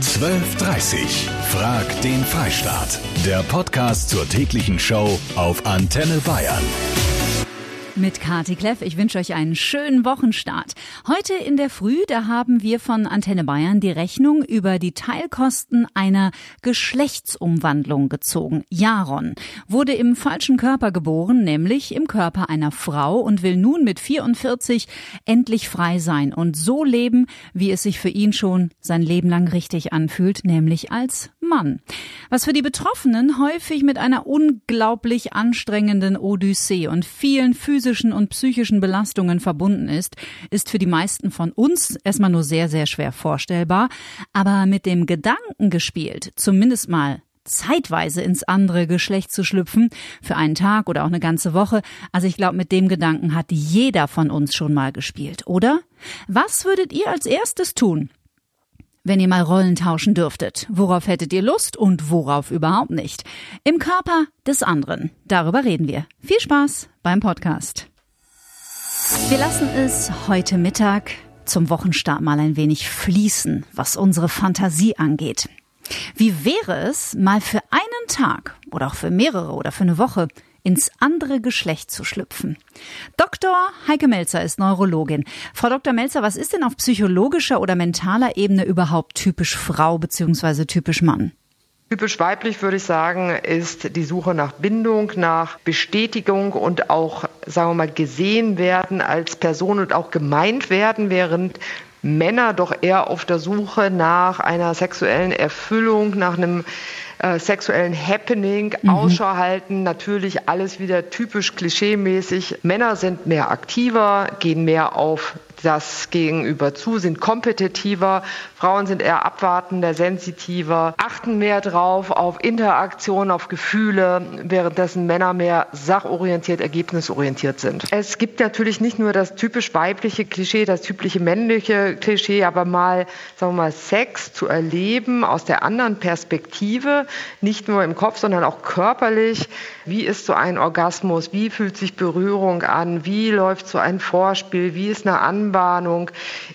1230. Frag den Freistaat. Der Podcast zur täglichen Show auf Antenne Bayern mit Kati Kleff. Ich wünsche euch einen schönen Wochenstart. Heute in der Früh, da haben wir von Antenne Bayern die Rechnung über die Teilkosten einer Geschlechtsumwandlung gezogen. Jaron wurde im falschen Körper geboren, nämlich im Körper einer Frau und will nun mit 44 endlich frei sein und so leben, wie es sich für ihn schon sein Leben lang richtig anfühlt, nämlich als Mann. Was für die Betroffenen häufig mit einer unglaublich anstrengenden Odyssee und vielen physischen und psychischen Belastungen verbunden ist, ist für die meisten von uns erstmal nur sehr, sehr schwer vorstellbar. Aber mit dem Gedanken gespielt, zumindest mal zeitweise ins andere Geschlecht zu schlüpfen, für einen Tag oder auch eine ganze Woche. Also ich glaube, mit dem Gedanken hat jeder von uns schon mal gespielt, oder? Was würdet ihr als erstes tun? Wenn ihr mal Rollen tauschen dürftet, worauf hättet ihr Lust und worauf überhaupt nicht? Im Körper des anderen. Darüber reden wir. Viel Spaß beim Podcast. Wir lassen es heute Mittag zum Wochenstart mal ein wenig fließen, was unsere Fantasie angeht. Wie wäre es, mal für einen Tag oder auch für mehrere oder für eine Woche ins andere Geschlecht zu schlüpfen. Dr. Heike Melzer ist Neurologin. Frau Dr. Melzer, was ist denn auf psychologischer oder mentaler Ebene überhaupt typisch Frau bzw. typisch Mann? Typisch weiblich würde ich sagen, ist die Suche nach Bindung, nach Bestätigung und auch, sagen wir mal, gesehen werden als Person und auch gemeint werden, während Männer doch eher auf der Suche nach einer sexuellen Erfüllung, nach einem äh, sexuellen Happening, mhm. Ausschau halten, natürlich alles wieder typisch klischeemäßig. Männer sind mehr aktiver, gehen mehr auf das Gegenüber zu, sind kompetitiver. Frauen sind eher abwartender, sensitiver, achten mehr drauf auf Interaktion, auf Gefühle, währenddessen Männer mehr sachorientiert, ergebnisorientiert sind. Es gibt natürlich nicht nur das typisch weibliche Klischee, das typische männliche Klischee, aber mal, sagen wir mal, Sex zu erleben aus der anderen Perspektive, nicht nur im Kopf, sondern auch körperlich. Wie ist so ein Orgasmus? Wie fühlt sich Berührung an? Wie läuft so ein Vorspiel? Wie ist eine Anwendung? Anbahnung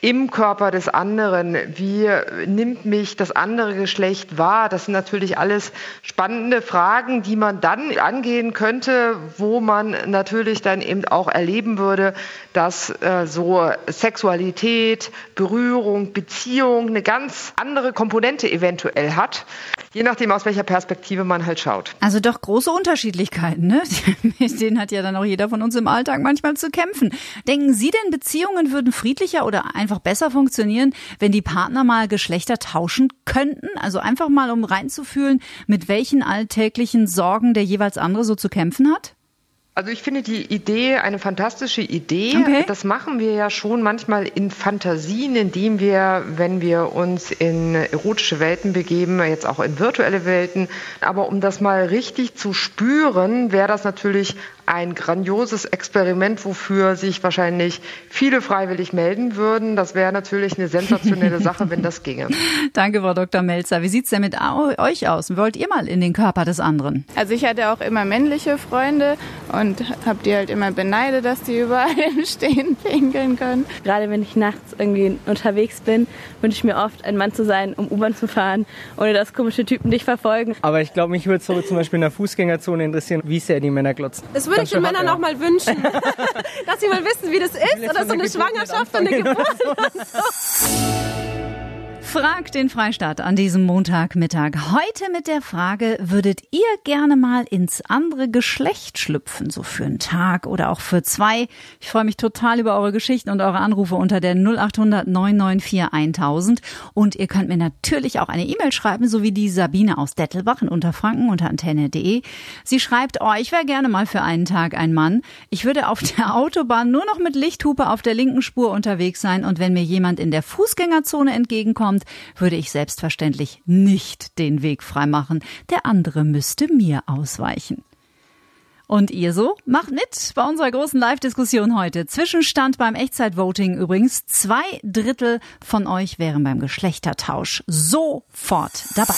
im Körper des anderen. Wie nimmt mich das andere Geschlecht wahr? Das sind natürlich alles spannende Fragen, die man dann angehen könnte, wo man natürlich dann eben auch erleben würde, dass äh, so Sexualität, Berührung, Beziehung eine ganz andere Komponente eventuell hat, je nachdem aus welcher Perspektive man halt schaut. Also doch große Unterschiedlichkeiten, ne? Mit denen hat ja dann auch jeder von uns im Alltag manchmal zu kämpfen. Denken Sie denn, Beziehungen würden friedlicher oder einfach besser funktionieren, wenn die Partner mal Geschlechter tauschen könnten? Also einfach mal, um reinzufühlen, mit welchen alltäglichen Sorgen der jeweils andere so zu kämpfen hat? Also ich finde die Idee eine fantastische Idee. Okay. Das machen wir ja schon manchmal in Fantasien, indem wir, wenn wir uns in erotische Welten begeben, jetzt auch in virtuelle Welten. Aber um das mal richtig zu spüren, wäre das natürlich ein grandioses Experiment, wofür sich wahrscheinlich viele freiwillig melden würden. Das wäre natürlich eine sensationelle Sache, wenn das ginge. Danke, Frau Dr. Melzer. Wie sieht's denn mit euch aus? Wollt ihr mal in den Körper des anderen? Also ich hatte auch immer männliche Freunde und habe die halt immer beneidet, dass die überall im Stehen pinkeln können. Gerade wenn ich nachts irgendwie unterwegs bin, wünsche ich mir oft, ein Mann zu sein, um U-Bahn zu fahren, ohne dass komische Typen dich verfolgen. Aber ich glaube, mich würde so zum Beispiel in der Fußgängerzone interessieren, wie sehr die Männer glotzen. Würde ich den Männern auch mal wünschen, dass sie mal wissen, wie das ist. Oder so eine Schwangerschaft und eine Geburt. Fragt den Freistaat an diesem Montagmittag. Heute mit der Frage, würdet ihr gerne mal ins andere Geschlecht schlüpfen, so für einen Tag oder auch für zwei? Ich freue mich total über eure Geschichten und eure Anrufe unter der 0800 994 1000. Und ihr könnt mir natürlich auch eine E-Mail schreiben, so wie die Sabine aus Dettelbach in Unterfranken unter antenne.de. Sie schreibt, oh, ich wäre gerne mal für einen Tag ein Mann. Ich würde auf der Autobahn nur noch mit Lichthupe auf der linken Spur unterwegs sein und wenn mir jemand in der Fußgängerzone entgegenkommt, kommt, würde ich selbstverständlich nicht den Weg freimachen. Der andere müsste mir ausweichen. Und ihr so? Macht mit bei unserer großen Live-Diskussion heute. Zwischenstand beim Echtzeitvoting übrigens. Zwei Drittel von euch wären beim Geschlechtertausch sofort dabei.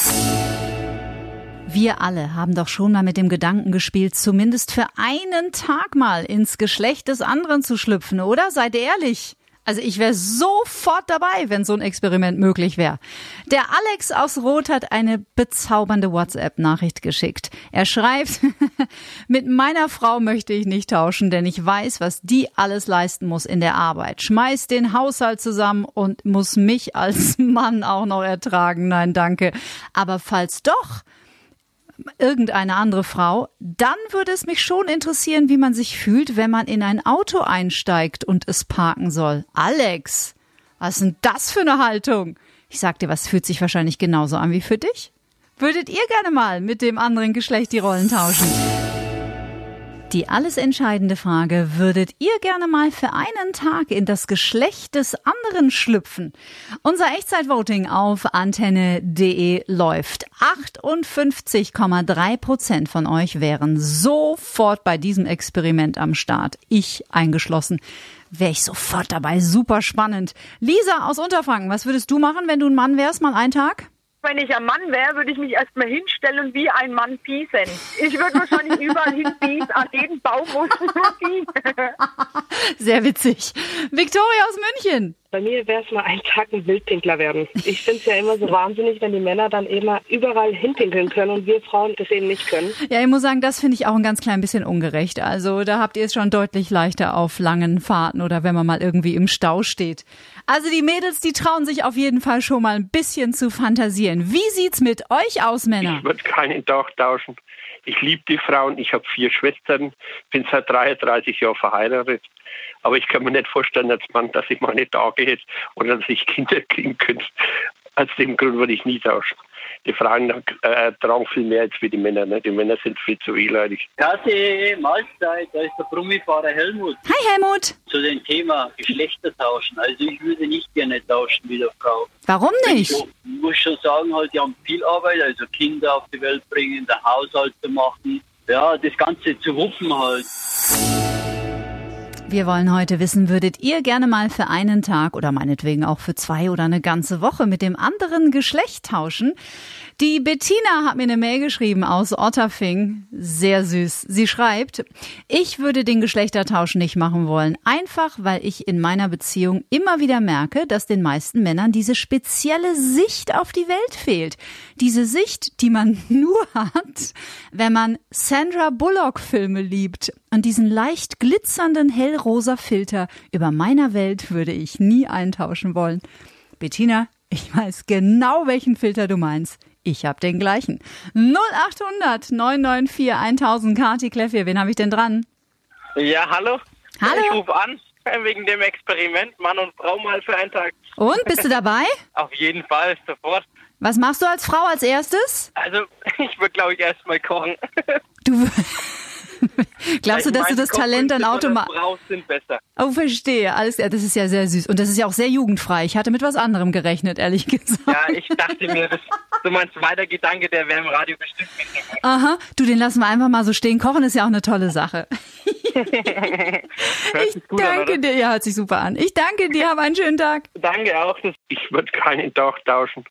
Wir alle haben doch schon mal mit dem Gedanken gespielt, zumindest für einen Tag mal ins Geschlecht des anderen zu schlüpfen, oder? Seid ehrlich. Also ich wäre sofort dabei, wenn so ein Experiment möglich wäre. Der Alex aus Rot hat eine bezaubernde WhatsApp-Nachricht geschickt. Er schreibt, mit meiner Frau möchte ich nicht tauschen, denn ich weiß, was die alles leisten muss in der Arbeit. Schmeiß den Haushalt zusammen und muss mich als Mann auch noch ertragen. Nein, danke. Aber falls doch, irgendeine andere Frau, dann würde es mich schon interessieren, wie man sich fühlt, wenn man in ein Auto einsteigt und es parken soll. Alex, was ist denn das für eine Haltung? Ich sag dir, was fühlt sich wahrscheinlich genauso an wie für dich? Würdet ihr gerne mal mit dem anderen Geschlecht die Rollen tauschen? Die alles entscheidende Frage, würdet ihr gerne mal für einen Tag in das Geschlecht des anderen schlüpfen? Unser Echtzeitvoting auf antenne.de läuft. 58,3 Prozent von euch wären sofort bei diesem Experiment am Start. Ich eingeschlossen. Wäre ich sofort dabei. Super spannend. Lisa aus Unterfranken, was würdest du machen, wenn du ein Mann wärst, mal einen Tag? Wenn ich ein Mann wäre, würde ich mich erstmal hinstellen wie ein Mann pießen. Ich würde wahrscheinlich überall hinpießen, an jeden Baum nur ziehen. Sehr witzig. Victoria aus München. Bei mir wäre es mal ein Tag ein Wildpinkler werden. Ich finde es ja immer so wahnsinnig, wenn die Männer dann immer überall hinpinkeln können und wir Frauen das eben nicht können. Ja, ich muss sagen, das finde ich auch ein ganz klein bisschen ungerecht. Also da habt ihr es schon deutlich leichter auf langen Fahrten oder wenn man mal irgendwie im Stau steht. Also die Mädels, die trauen sich auf jeden Fall schon mal ein bisschen zu fantasieren. Wie sieht's mit euch aus, Männer? Ich würde keinen Tag tauschen. Ich liebe die Frauen. Ich habe vier Schwestern, bin seit 33 Jahren verheiratet. Aber ich kann mir nicht vorstellen als Mann, dass ich meine Tage hätte oder dass ich Kinder kriegen könnte. Aus dem Grund würde ich nie tauschen. Die Frauen äh, tragen viel mehr als wie die Männer. Ne? Die Männer sind viel zu wehleidig. Kasse, Mahlzeit, da ist der Brummifahrer Helmut. Hi Helmut. Zu dem Thema Geschlechter tauschen. Also ich würde nicht gerne tauschen wie der Frau. Warum nicht? Ich muss schon sagen, halt, die haben viel Arbeit, also Kinder auf die Welt bringen, der Haushalt zu machen. Ja, das Ganze zu wuppen halt. Wir wollen heute wissen, würdet ihr gerne mal für einen Tag oder meinetwegen auch für zwei oder eine ganze Woche mit dem anderen Geschlecht tauschen? Die Bettina hat mir eine Mail geschrieben aus Otterfing. Sehr süß. Sie schreibt, ich würde den Geschlechtertausch nicht machen wollen. Einfach, weil ich in meiner Beziehung immer wieder merke, dass den meisten Männern diese spezielle Sicht auf die Welt fehlt. Diese Sicht, die man nur hat, wenn man Sandra Bullock Filme liebt. Und diesen leicht glitzernden hellrosa Filter über meiner Welt würde ich nie eintauschen wollen. Bettina, ich weiß genau, welchen Filter du meinst. Ich habe den gleichen. 0800 994 1000 Kati Kleffier. Wen habe ich denn dran? Ja, hallo. Hallo. Ich rufe an wegen dem Experiment Mann und Frau mal für einen Tag. Und, bist du dabei? Auf jeden Fall, sofort. Was machst du als Frau als erstes? Also, ich würde, glaube ich, erstmal kochen. Du Glaubst du, Ich dass du das Talent dann automatisch... Frau sind besser. Oh, verstehe. Alles, das ist ja sehr süß. Und das ist ja auch sehr jugendfrei. Ich hatte mit was anderem gerechnet, ehrlich gesagt. Ja, ich dachte mir, das, so mein zweiter Gedanke, der wäre im Radio bestimmt mitgekommen. Aha, du, den lassen wir einfach mal so stehen. Kochen ist ja auch eine tolle Sache. An, Danke oder? dir, ja, hört sich super an. Ich danke dir, hab einen schönen Tag. Danke auch. Ich würde keinen Tag tauschen.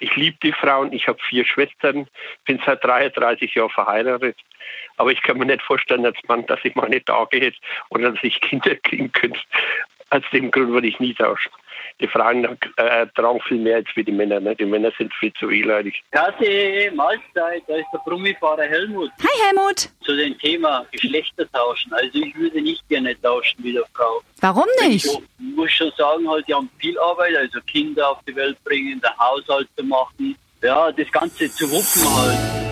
Ich liebe die Frauen. Ich habe vier Schwestern, bin seit 33 Jahren verheiratet. Aber ich kann mir nicht vorstellen als Mann, dass ich meine Tage hätte oder dass ich Kinder kriegen könnte. Aus dem Grund würde ich nie tauschen. Die Frauen äh, tragen viel mehr als wie die Männer. Ne? Die Männer sind viel zu wehleidig. Kasse, Mahlzeit, da ist der Brummifahrer Helmut. Hi Helmut. Zu dem Thema Geschlechter tauschen. Also ich würde nicht gerne tauschen wie der Frau. Warum nicht? Ich muss schon sagen, halt, die haben viel Arbeit, also Kinder auf die Welt bringen, der Haushalt zu machen. Ja, das Ganze zu wuppen halt.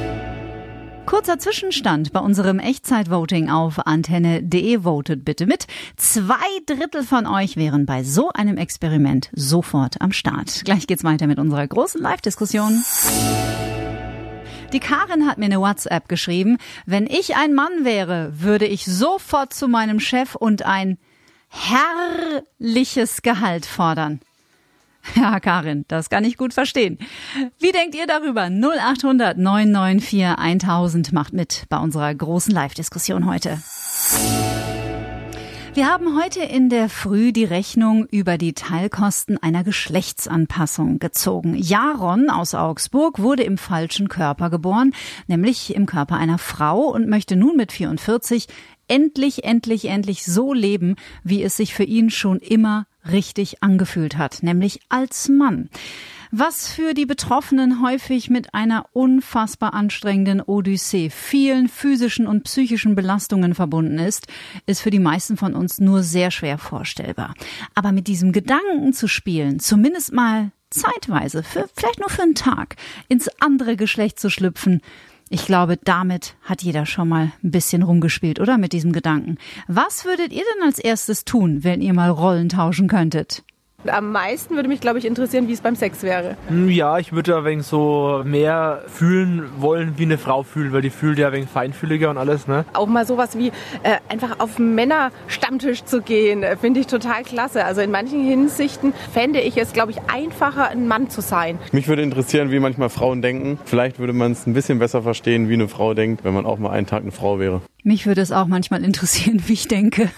Kurzer Zwischenstand bei unserem Echtzeitvoting auf antenne.de. Votet bitte mit. Zwei Drittel von euch wären bei so einem Experiment sofort am Start. Gleich geht's weiter mit unserer großen Live-Diskussion. Die Karin hat mir eine WhatsApp geschrieben. Wenn ich ein Mann wäre, würde ich sofort zu meinem Chef und ein herrliches Gehalt fordern. Ja, Karin, das kann ich gut verstehen. Wie denkt ihr darüber? 0800 994 1000 macht mit bei unserer großen Live-Diskussion heute. Wir haben heute in der Früh die Rechnung über die Teilkosten einer Geschlechtsanpassung gezogen. Jaron aus Augsburg wurde im falschen Körper geboren, nämlich im Körper einer Frau und möchte nun mit 44 endlich, endlich, endlich so leben, wie es sich für ihn schon immer richtig angefühlt hat, nämlich als Mann. Was für die Betroffenen häufig mit einer unfassbar anstrengenden Odyssee, vielen physischen und psychischen Belastungen verbunden ist, ist für die meisten von uns nur sehr schwer vorstellbar. Aber mit diesem Gedanken zu spielen, zumindest mal zeitweise, für, vielleicht nur für einen Tag, ins andere Geschlecht zu schlüpfen, ich glaube, damit hat jeder schon mal ein bisschen rumgespielt, oder? Mit diesem Gedanken. Was würdet ihr denn als erstes tun, wenn ihr mal Rollen tauschen könntet? Am meisten würde mich, glaube ich, interessieren, wie es beim Sex wäre. Hm, ja, ich würde ein wenig so mehr fühlen wollen, wie eine Frau fühlt, weil die fühlt ja ein wenig feinfühliger und alles, ne? Auch mal sowas wie äh, einfach auf einen Männerstammtisch zu gehen, äh, finde ich total klasse. Also in manchen Hinsichten fände ich es, glaube ich, einfacher, ein Mann zu sein. Mich würde interessieren, wie manchmal Frauen denken. Vielleicht würde man es ein bisschen besser verstehen, wie eine Frau denkt, wenn man auch mal einen Tag eine Frau wäre. Mich würde es auch manchmal interessieren, wie ich denke.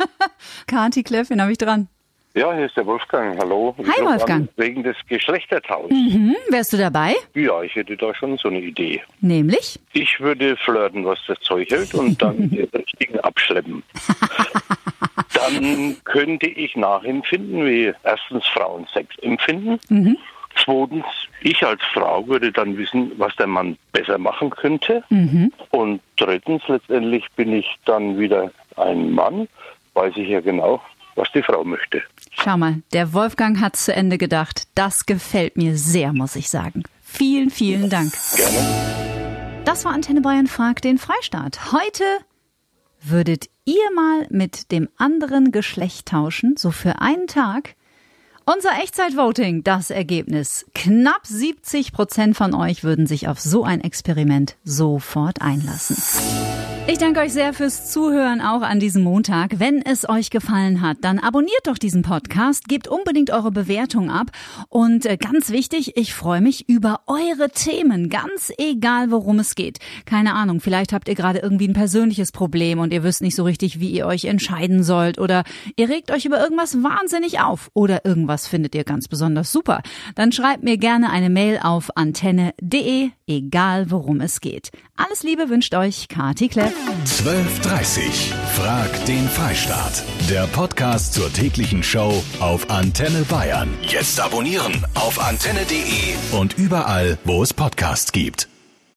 Kati Kleff, wen habe ich dran? Ja, hier ist der Wolfgang. Hallo. Ich Hi, Wolfgang. An, wegen des Geschlechtertauschs. Mhm. Wärst du dabei? Ja, ich hätte da schon so eine Idee. Nämlich? Ich würde flirten, was das Zeug hält, und dann den richtigen abschleppen. dann könnte ich nachempfinden, wie erstens Frauen Sex empfinden. Mhm. Zweitens, ich als Frau würde dann wissen, was der Mann besser machen könnte. Mhm. Und drittens, letztendlich bin ich dann wieder ein Mann, weiß ich ja genau, was die Frau möchte. Schau mal, der Wolfgang hat's zu Ende gedacht. Das gefällt mir sehr, muss ich sagen. Vielen, vielen Dank. Gerne. Das war Antenne Bayern fragt den Freistaat. Heute würdet ihr mal mit dem anderen Geschlecht tauschen, so für einen Tag? Unser Echtzeitvoting, das Ergebnis. Knapp 70 Prozent von euch würden sich auf so ein Experiment sofort einlassen. Ich danke euch sehr fürs Zuhören auch an diesem Montag. Wenn es euch gefallen hat, dann abonniert doch diesen Podcast, gebt unbedingt eure Bewertung ab und äh, ganz wichtig, ich freue mich über eure Themen, ganz egal worum es geht. Keine Ahnung, vielleicht habt ihr gerade irgendwie ein persönliches Problem und ihr wisst nicht so richtig, wie ihr euch entscheiden sollt oder ihr regt euch über irgendwas wahnsinnig auf oder irgendwas findet ihr ganz besonders super. Dann schreibt mir gerne eine Mail auf antenne.de, egal worum es geht. Alles Liebe wünscht euch Kati Kleff. 12.30 Frag den Freistaat. Der Podcast zur täglichen Show auf Antenne Bayern. Jetzt abonnieren auf antenne.de und überall, wo es Podcasts gibt.